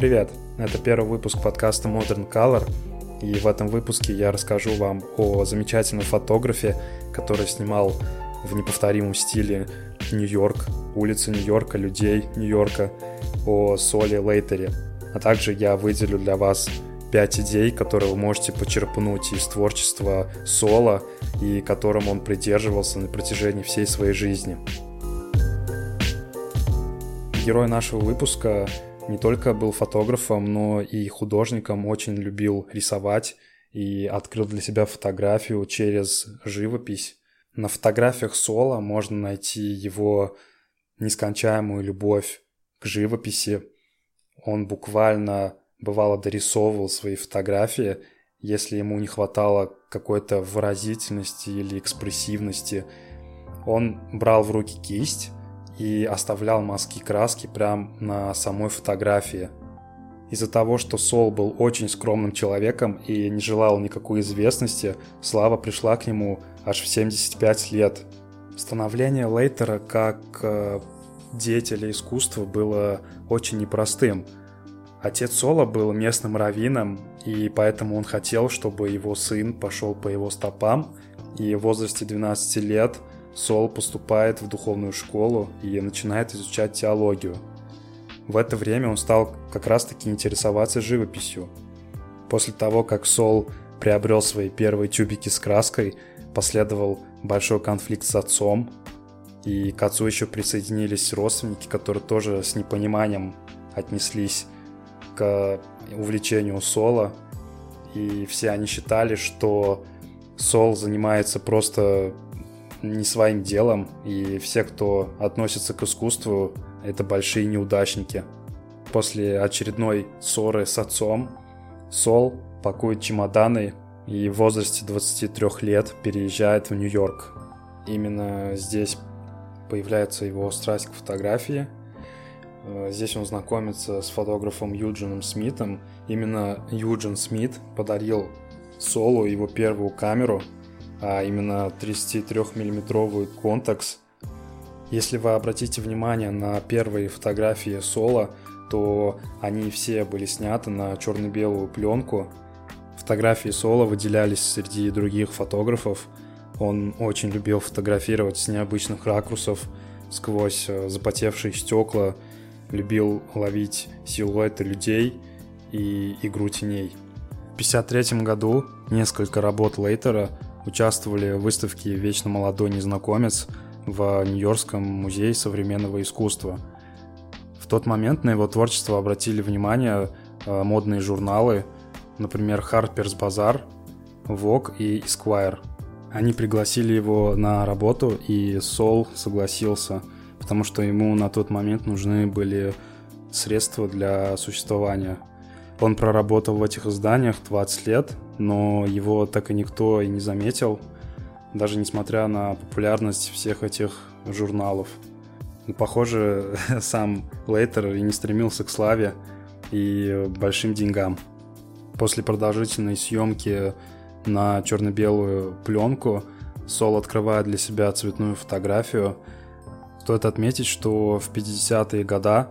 Привет! Это первый выпуск подкаста Modern Color, и в этом выпуске я расскажу вам о замечательном фотографе, который снимал в неповторимом стиле Нью-Йорк, улицы Нью-Йорка, людей Нью-Йорка, о Соли Лейтере. А также я выделю для вас 5 идей, которые вы можете почерпнуть из творчества Соло и которым он придерживался на протяжении всей своей жизни. Герой нашего выпуска не только был фотографом, но и художником, очень любил рисовать и открыл для себя фотографию через живопись. На фотографиях Соло можно найти его нескончаемую любовь к живописи. Он буквально бывало дорисовывал свои фотографии, если ему не хватало какой-то выразительности или экспрессивности. Он брал в руки кисть и оставлял мазки краски прямо на самой фотографии. Из-за того, что Сол был очень скромным человеком и не желал никакой известности, слава пришла к нему аж в 75 лет. Становление Лейтера как э, деятеля искусства было очень непростым. Отец Сола был местным раввином, и поэтому он хотел, чтобы его сын пошел по его стопам, и в возрасте 12 лет – Сол поступает в духовную школу и начинает изучать теологию. В это время он стал как раз-таки интересоваться живописью. После того, как Сол приобрел свои первые тюбики с краской, последовал большой конфликт с отцом, и к отцу еще присоединились родственники, которые тоже с непониманием отнеслись к увлечению Сола, и все они считали, что Сол занимается просто не своим делом, и все, кто относится к искусству, это большие неудачники. После очередной ссоры с отцом Сол пакует чемоданы и в возрасте 23 лет переезжает в Нью-Йорк. Именно здесь появляется его страсть к фотографии. Э, здесь он знакомится с фотографом Юджином Смитом. Именно Юджин Смит подарил Солу его первую камеру – а именно 33-миллиметровый контекс. Если вы обратите внимание на первые фотографии Соло, то они все были сняты на черно-белую пленку. Фотографии Соло выделялись среди других фотографов. Он очень любил фотографировать с необычных ракурсов, сквозь э, запотевшие стекла, любил ловить силуэты людей и игру теней. В 1953 году несколько работ Лейтера участвовали в выставке «Вечно молодой незнакомец» в Нью-Йоркском музее современного искусства. В тот момент на его творчество обратили внимание э, модные журналы, например, Harper's Bazaar, Vogue и Esquire. Они пригласили его на работу, и Сол согласился, потому что ему на тот момент нужны были средства для существования. Он проработал в этих изданиях 20 лет, но его так и никто и не заметил, даже несмотря на популярность всех этих журналов. Похоже, сам Лейтер и не стремился к славе и большим деньгам. После продолжительной съемки на черно-белую пленку Сол открывает для себя цветную фотографию. Стоит отметить, что в 50-е годы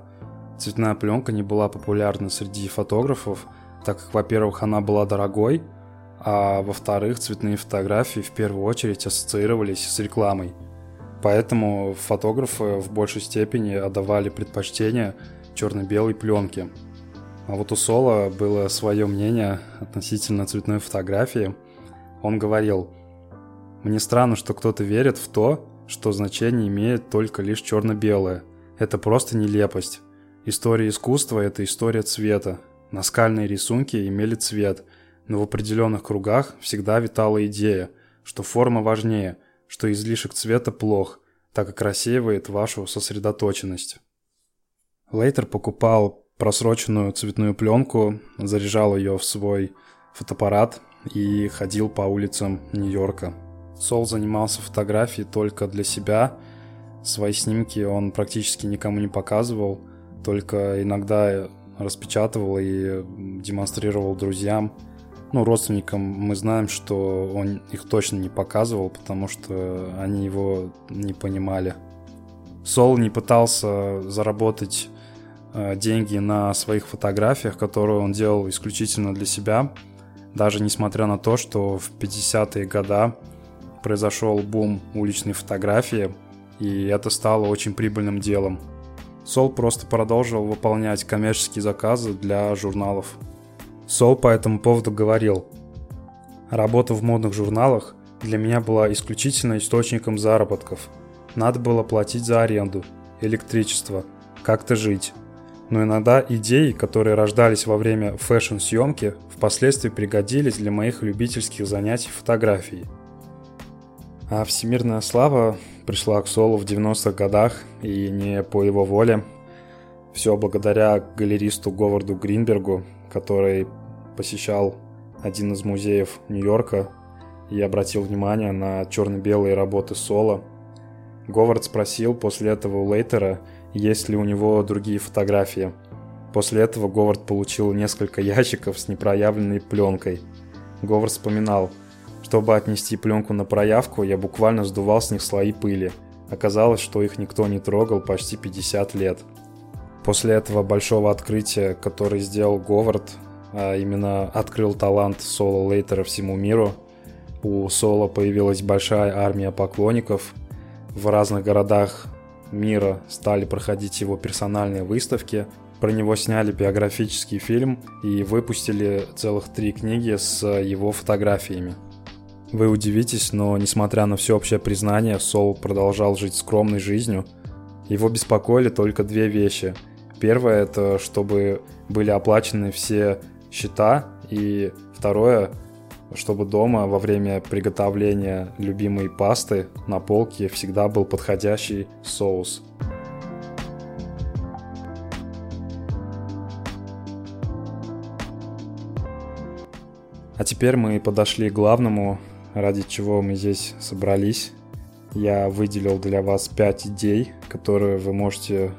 цветная пленка не была популярна среди фотографов, так как, во-первых, она была дорогой – а во-вторых, цветные фотографии в первую очередь ассоциировались с рекламой. Поэтому фотографы в большей степени отдавали предпочтение черно-белой пленке. А вот у Соло было свое мнение относительно цветной фотографии. Он говорил, «Мне странно, что кто-то верит в то, что значение имеет только лишь черно-белое. Это просто нелепость. История искусства – это история цвета. Наскальные рисунки имели цвет – но в определенных кругах всегда витала идея, что форма важнее, что излишек цвета плох, так как рассеивает вашу сосредоточенность. Лейтер покупал просроченную цветную пленку, заряжал ее в свой фотоаппарат и ходил по улицам Нью-Йорка. Сол занимался фотографией только для себя. Свои снимки он практически никому не показывал, только иногда распечатывал и демонстрировал друзьям – ну, родственникам мы знаем, что он их точно не показывал, потому что они его не понимали. Сол не пытался заработать э, деньги на своих фотографиях, которые он делал исключительно для себя, даже несмотря на то, что в 50-е годы произошел бум уличной фотографии, и это стало очень прибыльным делом. Сол просто продолжил выполнять коммерческие заказы для журналов. Сол по этому поводу говорил, «Работа в модных журналах для меня была исключительно источником заработков. Надо было платить за аренду, электричество, как-то жить. Но иногда идеи, которые рождались во время фэшн-съемки, впоследствии пригодились для моих любительских занятий фотографией. А всемирная слава пришла к Солу в 90-х годах, и не по его воле. Все благодаря галеристу Говарду Гринбергу, который посещал один из музеев Нью-Йорка и обратил внимание на черно-белые работы Соло. Говард спросил после этого у Лейтера, есть ли у него другие фотографии. После этого Говард получил несколько ящиков с непроявленной пленкой. Говард вспоминал, чтобы отнести пленку на проявку, я буквально сдувал с них слои пыли. Оказалось, что их никто не трогал почти 50 лет. После этого большого открытия, который сделал Говард, а именно открыл талант Соло Лейтера всему миру, у Соло появилась большая армия поклонников. В разных городах мира стали проходить его персональные выставки. Про него сняли биографический фильм и выпустили целых три книги с его фотографиями. Вы удивитесь, но несмотря на всеобщее признание, Сол продолжал жить скромной жизнью. Его беспокоили только две вещи. Первое – это чтобы были оплачены все счета, и второе – чтобы дома во время приготовления любимой пасты на полке всегда был подходящий соус. А теперь мы подошли к главному ради чего мы здесь собрались. Я выделил для вас 5 идей, которые вы можете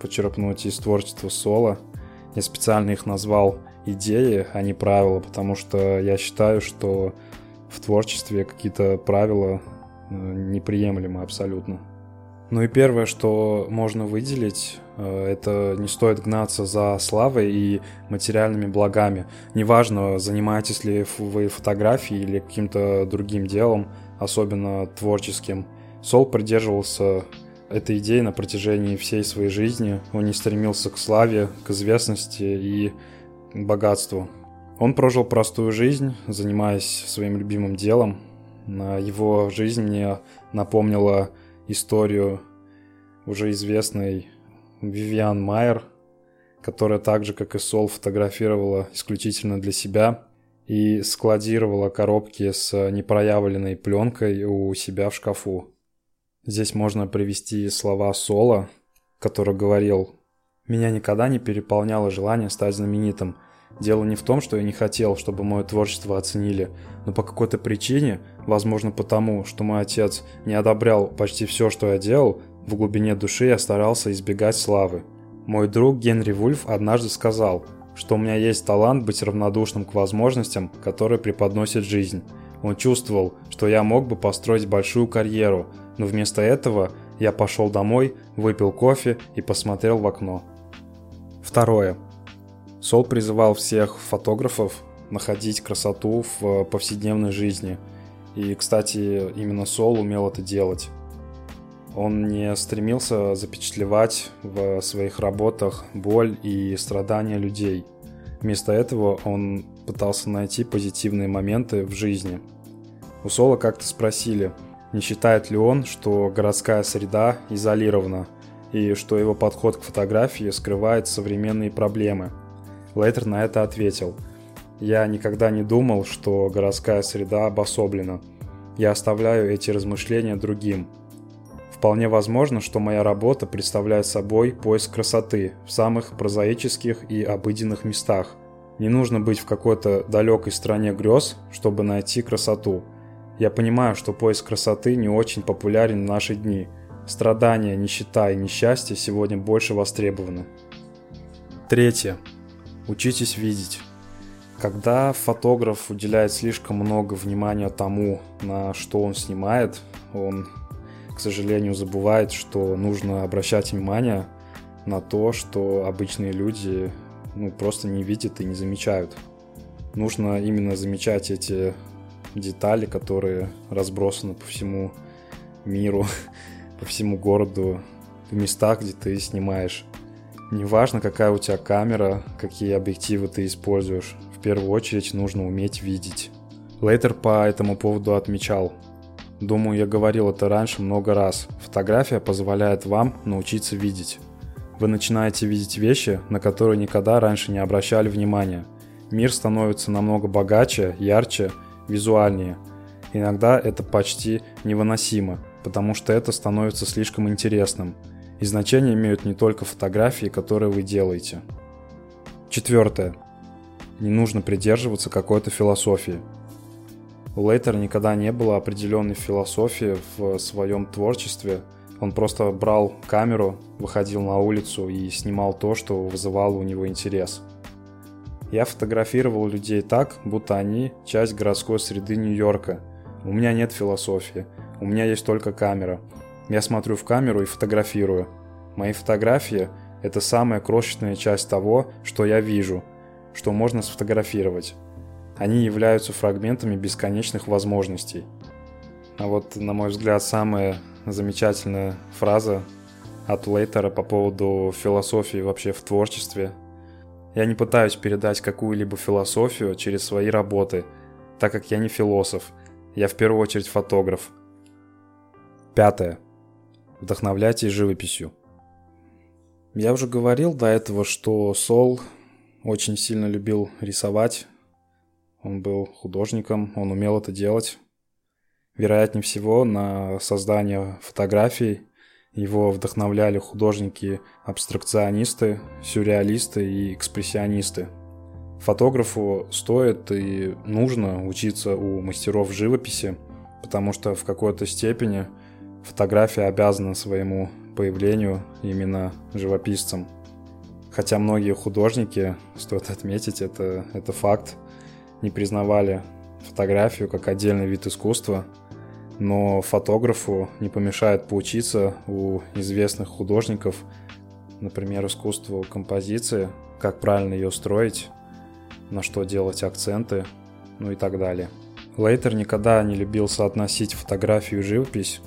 почерпнуть из творчества соло. Я специально их назвал идеи, а не правила, потому что я считаю, что в творчестве какие-то правила э, неприемлемы абсолютно. Ну и первое, что можно выделить, э, это не стоит гнаться за славой и материальными благами. Неважно, занимаетесь ли вы фотографией или каким-то другим делом, особенно творческим. Сол придерживался этой идеи на протяжении всей своей жизни. Он не стремился к славе, к известности и богатству. Он прожил простую жизнь, занимаясь своим любимым делом. Его жизнь мне напомнила историю уже известной Вивиан Майер, которая так же, как и Сол, фотографировала исключительно для себя и складировала коробки с непроявленной пленкой у себя в шкафу. Здесь можно привести слова Сола, который говорил «Меня никогда не переполняло желание стать знаменитым. Дело не в том, что я не хотел, чтобы мое творчество оценили, но по какой-то причине, возможно потому, что мой отец не одобрял почти все, что я делал, в глубине души я старался избегать славы. Мой друг Генри Вульф однажды сказал, что у меня есть талант быть равнодушным к возможностям, которые преподносит жизнь. Он чувствовал, что я мог бы построить большую карьеру, но вместо этого я пошел домой, выпил кофе и посмотрел в окно. Второе. Сол призывал всех фотографов находить красоту в повседневной жизни. И, кстати, именно Сол умел это делать. Он не стремился запечатлевать в своих работах боль и страдания людей. Вместо этого он пытался найти позитивные моменты в жизни. У Сола как-то спросили, не считает ли он, что городская среда изолирована, и что его подход к фотографии скрывает современные проблемы – Лейтер на это ответил. «Я никогда не думал, что городская среда обособлена. Я оставляю эти размышления другим. Вполне возможно, что моя работа представляет собой поиск красоты в самых прозаических и обыденных местах. Не нужно быть в какой-то далекой стране грез, чтобы найти красоту. Я понимаю, что поиск красоты не очень популярен в наши дни. Страдания, нищета и несчастье сегодня больше востребованы. Третье. Учитесь видеть. Когда фотограф уделяет слишком много внимания тому, на что он снимает, он, к сожалению, забывает, что нужно обращать внимание на то, что обычные люди ну, просто не видят и не замечают. Нужно именно замечать эти детали, которые разбросаны по всему миру, по всему городу, в местах, где ты снимаешь. Неважно, какая у тебя камера, какие объективы ты используешь, в первую очередь нужно уметь видеть. Лейтер по этому поводу отмечал. Думаю, я говорил это раньше много раз. Фотография позволяет вам научиться видеть. Вы начинаете видеть вещи, на которые никогда раньше не обращали внимания. Мир становится намного богаче, ярче, визуальнее. Иногда это почти невыносимо, потому что это становится слишком интересным. И значение имеют не только фотографии, которые вы делаете. Четвертое. Не нужно придерживаться какой-то философии. У Лейтера никогда не было определенной философии в своем творчестве – он просто брал камеру, выходил на улицу и снимал то, что вызывало у него интерес. Я фотографировал людей так, будто они часть городской среды Нью-Йорка. У меня нет философии, у меня есть только камера. Я смотрю в камеру и фотографирую. Мои фотографии – это самая крошечная часть того, что я вижу, что можно сфотографировать. Они являются фрагментами бесконечных возможностей. А вот, на мой взгляд, самое замечательная фраза от Лейтера по поводу философии вообще в творчестве. Я не пытаюсь передать какую-либо философию через свои работы, так как я не философ, я в первую очередь фотограф. Пятое. Вдохновляйтесь живописью. Я уже говорил до этого, что Сол очень сильно любил рисовать. Он был художником, он умел это делать. Вероятнее всего, на создание фотографий его вдохновляли художники-абстракционисты, сюрреалисты и экспрессионисты. Фотографу стоит и нужно учиться у мастеров живописи, потому что в какой-то степени фотография обязана своему появлению именно живописцам. Хотя многие художники, стоит отметить, это, это факт, не признавали фотографию как отдельный вид искусства – но фотографу не помешает поучиться у известных художников, например, искусству композиции, как правильно ее строить, на что делать акценты, ну и так далее. Лейтер никогда не любил соотносить фотографию и живопись.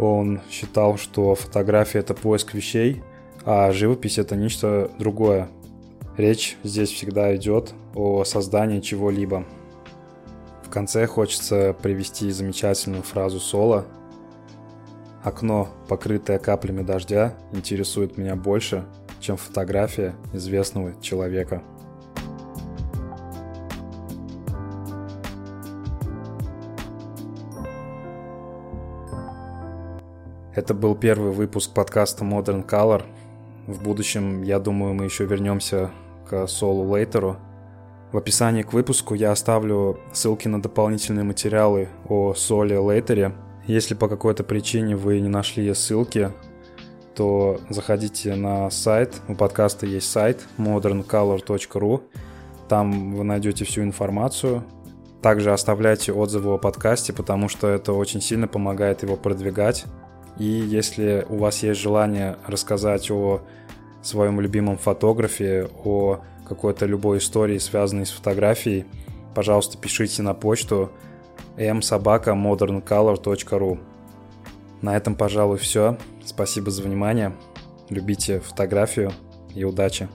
Он считал, что фотография – это поиск вещей, а живопись – это нечто другое. Речь здесь всегда идет о создании чего-либо – в конце хочется привести замечательную фразу Соло. Окно, покрытое каплями дождя, интересует меня больше, чем фотография известного человека. Это был первый выпуск подкаста Modern Color. В будущем, я думаю, мы еще вернемся к Солу Лейтеру – в описании к выпуску я оставлю ссылки на дополнительные материалы о Соле Лейтере. Если по какой-то причине вы не нашли ссылки, то заходите на сайт, у подкаста есть сайт moderncolor.ru, там вы найдете всю информацию. Также оставляйте отзывы о подкасте, потому что это очень сильно помогает его продвигать. И если у вас есть желание рассказать о своем любимом фотографе, о какой-то любой истории, связанной с фотографией, пожалуйста, пишите на почту msobaka.moderncolor.ru На этом, пожалуй, все. Спасибо за внимание. Любите фотографию и удачи!